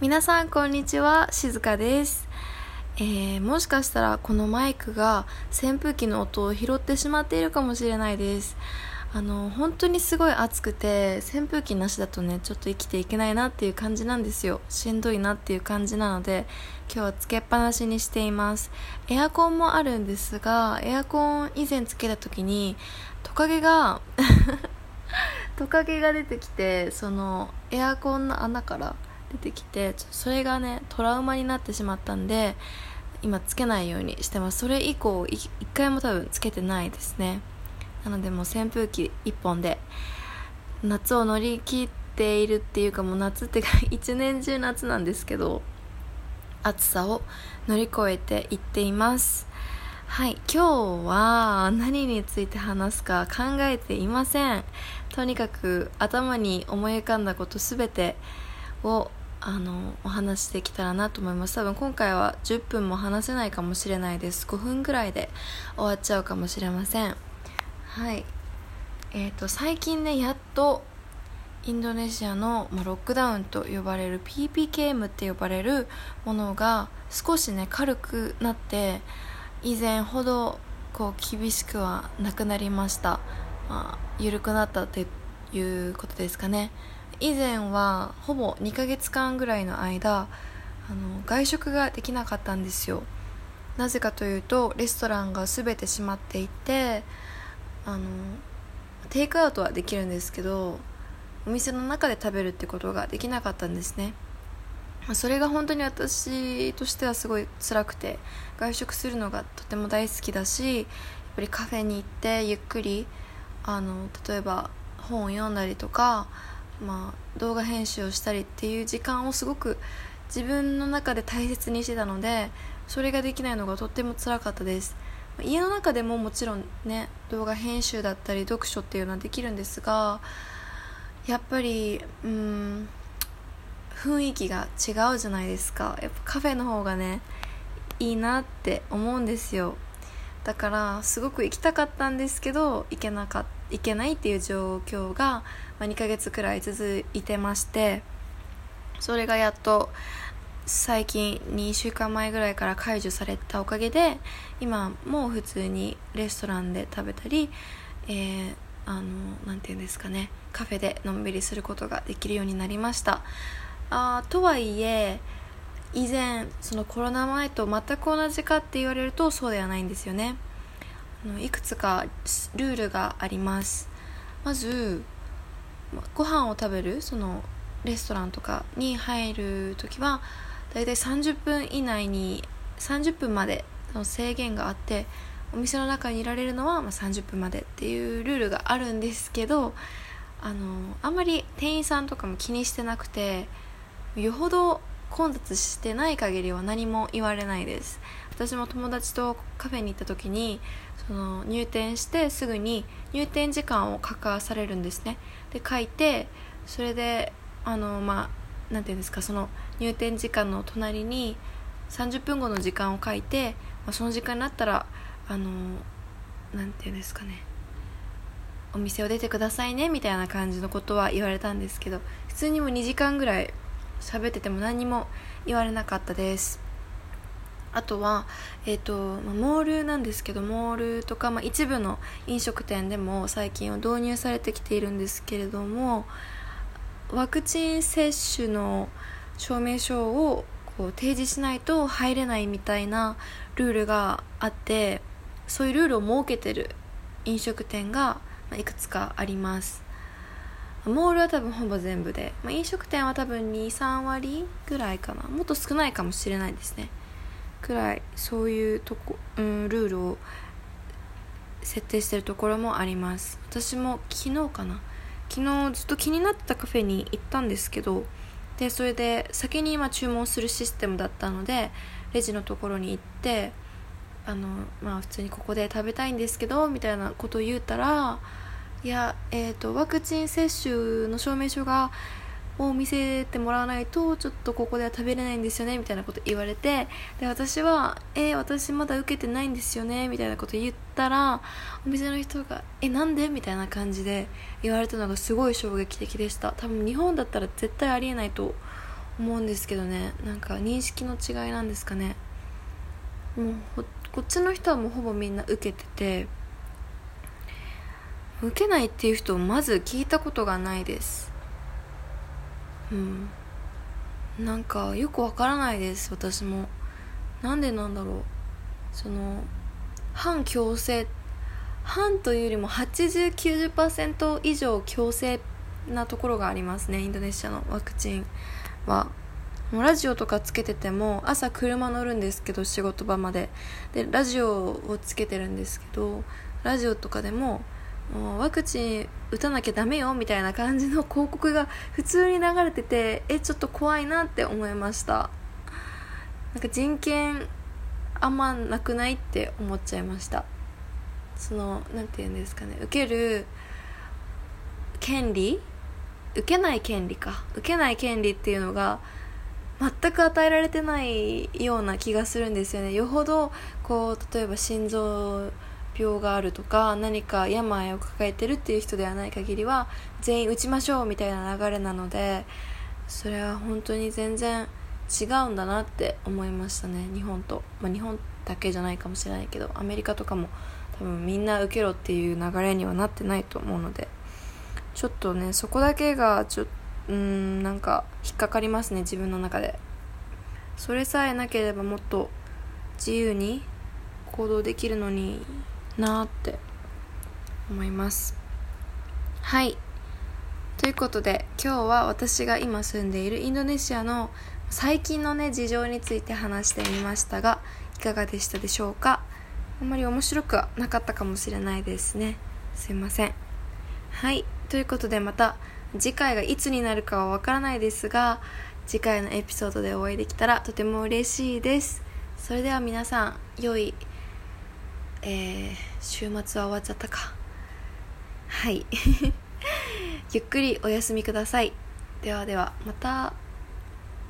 皆さんこんにちは。静香です、えー、もしかしたらこのマイクが扇風機の音を拾ってしまっているかもしれないです。あの本当にすごい暑くて扇風機なしだとねちょっと生きていけないなっていう感じなんですよ。しんどいなっていう感じなので今日はつけっぱなしにしています。エアコンもあるんですがエアコン以前つけた時にトカゲが トカゲが出てきてそのエアコンの穴から出てきてそれがねトラウマになってしまったんで今つけないようにしてます。それ以降一回も多分つけてないですね。なのでもう扇風機1本で夏を乗り切っているっていうかもう夏ってか 一年中夏なんですけど暑さを乗り越えていっています。はい今日は何について話すか考えていません。とにかく頭に思い浮かんだことすべてをあのお話できたらなと思います。多分今回は10分も話せないかもしれないです。5分ぐらいで終わっちゃうかもしれません。はい。えーと、最近ねやっとインドネシアの、まあ、ロックダウンと呼ばれる PPKM って呼ばれるものが少しね軽くなって以前ほどこう厳しくはなくなりました、まあ、緩くなったっていうことですかね。以前はほぼ2ヶ月間ぐらいの間あの外食ができなかったんですよ。なぜかというとレストランが全て閉まっていてあのテイクアウトはできるんですけどお店の中で食べるってことができなかったんですね。それが本当に私としてはすごい辛くて外食するのがとても大好きだしやっぱりカフェに行ってゆっくりあの例えば本を読んだりとかまあ、動画編集をしたりっていう時間をすごく自分の中で大切にしてたのでそれができないのがとっても辛かったです。家の中でももちろんね動画編集だったり読書っていうのはできるんですがやっぱりうん雰囲気が違うじゃないですか。やっぱカフェの方がねいいなって思うんですよ。だからすごく行きたかったんですけど行けなか行けないっていう状況が、ま、2ヶ月くらい続いてましてそれがやっと最近2週間前ぐらいから解除されたおかげで今もう普通にレストランで食べたり、えー、あのなんていうんですかねカフェでのんびりすることができるようになりました。あとはいえ以前そのコロナ前と全く同じかって言われるとそうではないんですよね。いくつかルールがあります。まずご飯を食べるそのレストランとかに入る時はだいたい30分以内に30分までの制限があってお店の中にいられるのはま30分までっていうルールがあるんですけどあのあんまり店員さんとかも気にしてなくてよほど混雑してない限りは何も言われないです。私も友達とカフェに行った時にその入店してすぐに入店時間を書かされるんですね。で書いてそれであのまあなんていうんですかその入店時間の隣に30分後の時間を書いて、まあ、その時間になったらあのなんていうんですかねお店を出てくださいねみたいな感じのことは言われたんですけど普通にも2時間ぐらい喋ってても何も言われなかったです。あとは、えーと、モールなんですけどモールとか、まあ、一部の飲食店でも最近は導入されてきているんですけれどもワクチン接種の証明書をこう提示しないと入れないみたいなルールがあってそういうルールを設けてる飲食店がいくつかあります。モールは多分ほぼ全部で、まあ、飲食店は多分23割ぐらいかな。もっと少ないかもしれないですね。くらいそういうとこ、うん、ルールを設定してるところもあります。私も昨日かな。昨日ずっと気になってたカフェに行ったんですけどでそれで先に今注文するシステムだったのでレジのところに行ってあのまあ普通にここで食べたいんですけどみたいなことを言うたらいや、えーと、ワクチン接種の証明書がを見せてもらわないとちょっとここでは食べれないんですよねみたいなこと言われてで私は「えー、私まだ受けてないんですよね」みたいなこと言ったらお店の人が「えなんで?」みたいな感じで言われたのがすごい衝撃的でした。多分日本だったら絶対ありえないと思うんですけどね。なんか認識の違いなんですかね。もうこっちの人はもうほぼみんな受けてて受けないっていう人をまず聞いたことがないです。うん。なんかよくわからないです私も。なんでなんだろう。その反強制反というよりも8090%以上強制なところがありますねインドネシアのワクチンは。もうラジオとかつけてても朝車乗るんですけど仕事場まで。でラジオをつけてるんですけどラジオとかでももうワクチン打たなきゃダメよみたいな感じの広告が普通に流れててえちょっと怖いなって思いました。なんか人権あんまなくないって思っちゃいました。その何て言うんですかね。受ける権利？受けない権利か。受けない権利っていうのが全く与えられてないような気がするんですよね。よほどこう例えば心臓病があるとか何か病を抱えてるっていう人ではない限りは全員打ちましょうみたいな流れなのでそれは本当に全然違うんだなって思いましたね日本と、まあ、日本だけじゃないかもしれないけどアメリカとかも多分みんな受けろっていう流れにはなってないと思うのでちょっとねそこだけがちょうんなんか引っかかりますね自分の中で。それさえなければもっと自由に行動できるのになって思います。はい。ということで今日は私が今住んでいるインドネシアの最近のね事情について話してみましたがいかがでしたでしょうか？あんまり面白くはなかったかもしれないですね。すいません。はい。ということでまた次回がいつになるかはわからないですが次回のエピソードでお会いできたらとても嬉しいです。それでは皆さん良いえー、週末は終わっちゃったか。はい。ゆっくりお休みください。ではではまた。